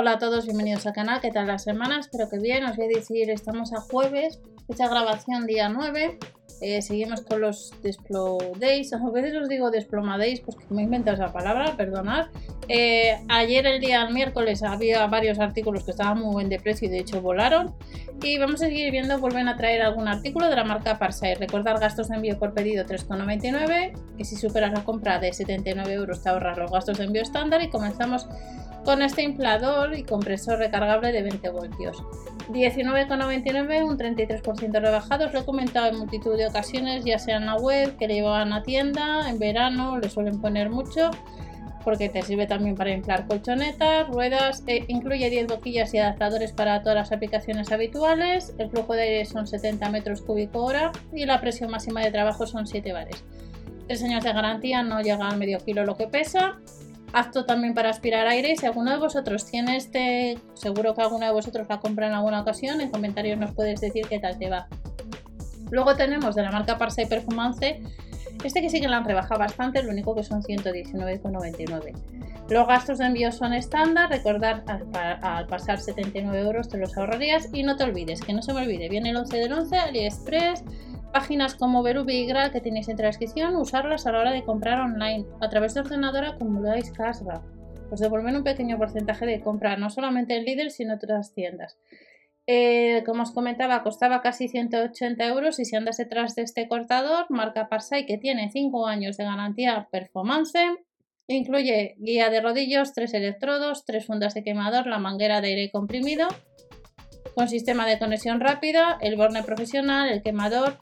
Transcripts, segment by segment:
Hola a todos, bienvenidos al canal, ¿qué tal la semana? Espero que bien, os voy a decir, estamos a jueves, fecha grabación día 9, eh, seguimos con los Desplo Days, a veces os digo Desploma Days porque me he inventado esa palabra, perdonad. Eh, ayer el día miércoles había varios artículos que estaban muy buen de precio y de hecho volaron. Y vamos a seguir viendo, vuelven a traer algún artículo de la marca Parsai. Recordar gastos de envío por pedido 3,99, que si superas la compra de 79 euros te ahorras los gastos de envío estándar y comenzamos con este inflador y compresor recargable de 20 voltios. 19,99, un 33% rebajado. Os lo he comentado en multitud de ocasiones, ya sea en la web, que le llevan a tienda, en verano le suelen poner mucho porque te sirve también para inflar colchonetas, ruedas, e incluye 10 boquillas y adaptadores para todas las aplicaciones habituales, el flujo de aire son 70 metros cúbico hora y la presión máxima de trabajo son 7 bares. 3 años de garantía, no llega al medio kilo lo que pesa Apto también para aspirar aire. Si alguno de vosotros tiene este, seguro que alguno de vosotros la compra en alguna ocasión, en comentarios nos puedes decir qué tal te va. Luego tenemos de la marca Parsai Performance, este que sí que la han rebajado bastante, lo único que son 119,99. Los gastos de envío son estándar, recordar al, pasar 79 euros te los ahorrarías y no te olvides, que no se me olvide, viene el 11 del 11, AliExpress, Páginas como Verubi y Gral que tenéis en transcripción, usarlas a la hora de comprar online. A través de ordenador acumuláis cashback. Os devuelven un pequeño porcentaje de compra, no solamente en Lidl, sino en otras tiendas. Eh, como os comentaba, costaba casi 180 euros y si andas detrás de este cortador, marca Parsai que tiene 5 años de garantía performance, incluye guía de rodillos, 3 electrodos, 3 fundas de quemador, la manguera de aire comprimido, con sistema de conexión rápida, el borne profesional, el quemador,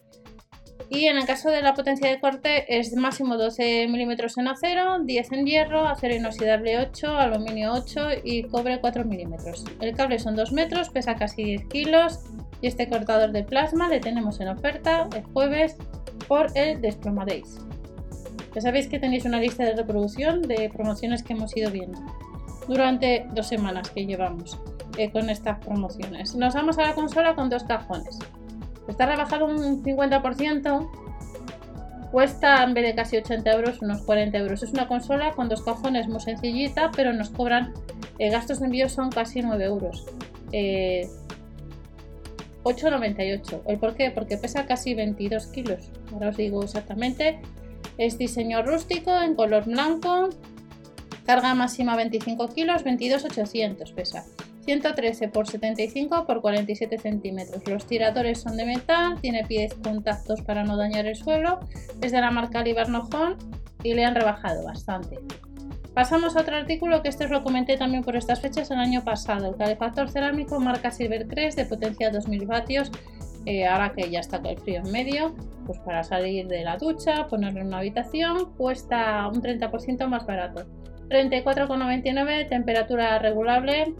y en el caso de la potencia de corte es máximo 12 milímetros en acero, 10 en hierro, acero inoxidable 8, aluminio 8 y cobre 4 milímetros. El cable son 2 metros, pesa casi 10 kilos y este cortador de plasma le tenemos en oferta el jueves por el Desploma Days. Ya sabéis que tenéis una lista de reproducción de promociones que hemos ido viendo durante dos semanas que llevamos eh, con estas promociones. Nos vamos a la consola con dos cajones. Está rebajado un 50%. Cuesta en vez de casi 80 euros, unos 40 euros. Es una consola con dos cajones muy sencillita, pero nos cobran eh, gastos de envío son casi 9 euros. 8,98. Eh, ¿El por qué? Porque pesa casi 22 kilos. Ahora os digo exactamente. Es diseño rústico en color blanco. Carga máxima 25 kilos, 22,800 pesa. 113 por 75 por 47 centímetros. Los tiradores son de metal, tiene pies contactos para no dañar el suelo, es de la marca Libarnojón y le han rebajado bastante. Pasamos a otro artículo que este os lo comenté también por estas fechas el año pasado. El calefactor cerámico marca Silvercrest de potencia 2000 vatios. Eh, ahora que ya está con el frío en medio, pues para salir de la ducha, ponerlo en una habitación, cuesta un 30% más barato. 34,99, temperatura regulable,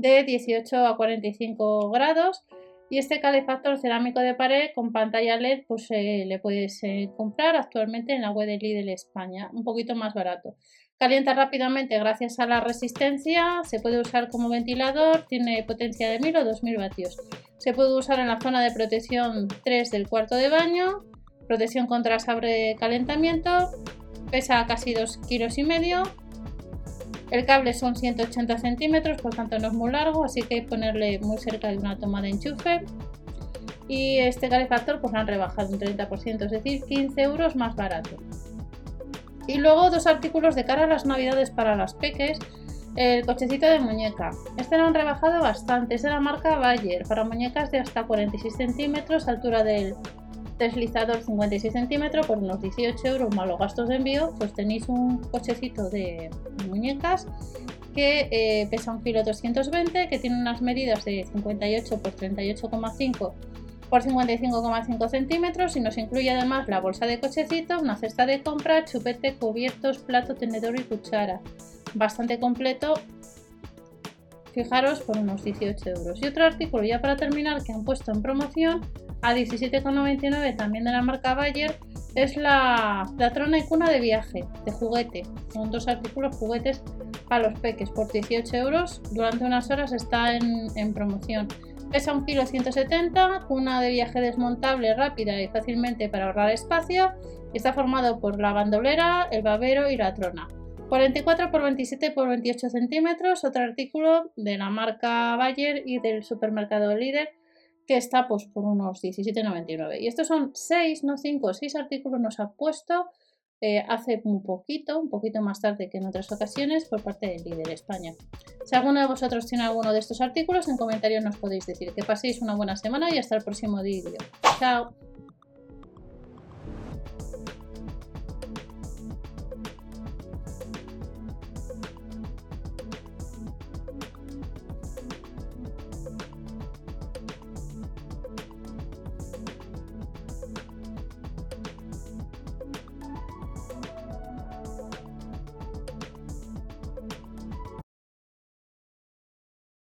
de 18 a 45 grados y este calefactor cerámico de pared con pantalla LED pues eh, le puedes eh, comprar actualmente en la web de Lidl España, un poquito más barato. Calienta rápidamente gracias a la resistencia, se puede usar como ventilador, tiene potencia de 1000 o 2000 vatios. Se puede usar en la zona de protección 3 del cuarto de baño, protección contra calentamiento pesa casi 2 kilos y medio el cable son 180 centímetros, por tanto no es muy largo, así que hay que ponerle muy cerca de una toma de enchufe. Y este calefactor pues lo han rebajado un 30%, es decir, 15 euros más barato. Y luego dos artículos de cara a las navidades para las peques. El cochecito de muñeca. Este lo han rebajado bastante, es de la marca Bayer, para muñecas de hasta 46 centímetros, altura del deslizador 56 centímetros por unos 18 euros más los gastos de envío, pues tenéis un cochecito de muñecas que eh, pesa un kilo 220, que tiene unas medidas de 58 por 38,5 por 55,5 centímetros y nos incluye además la bolsa de cochecito, una cesta de compra, chupete, cubiertos, plato, tenedor y cuchara. Bastante completo fijaros por unos 18 euros. Y otro artículo ya para terminar que han puesto en promoción a 17,99 también de la marca Bayer es la, la, trona y cuna de viaje de juguete. Son dos artículos juguetes para los peques por 18 euros. Durante unas horas está en, en promoción. Pesa un kilo 170, cuna de viaje desmontable rápida y fácilmente para ahorrar espacio. Está formado por la bandolera, el babero y la trona. 44 por 27 por 28 centímetros, otro artículo de la marca Bayer y del supermercado Líder que está pues por unos 17,99. Y estos son 6, no 5, 6 artículos nos ha puesto eh, hace un poquito, un poquito más tarde que en otras ocasiones por parte del Líder España. Si alguno de vosotros tiene alguno de estos artículos, en comentarios nos podéis decir. Que paséis una buena semana y hasta el próximo vídeo. Chao.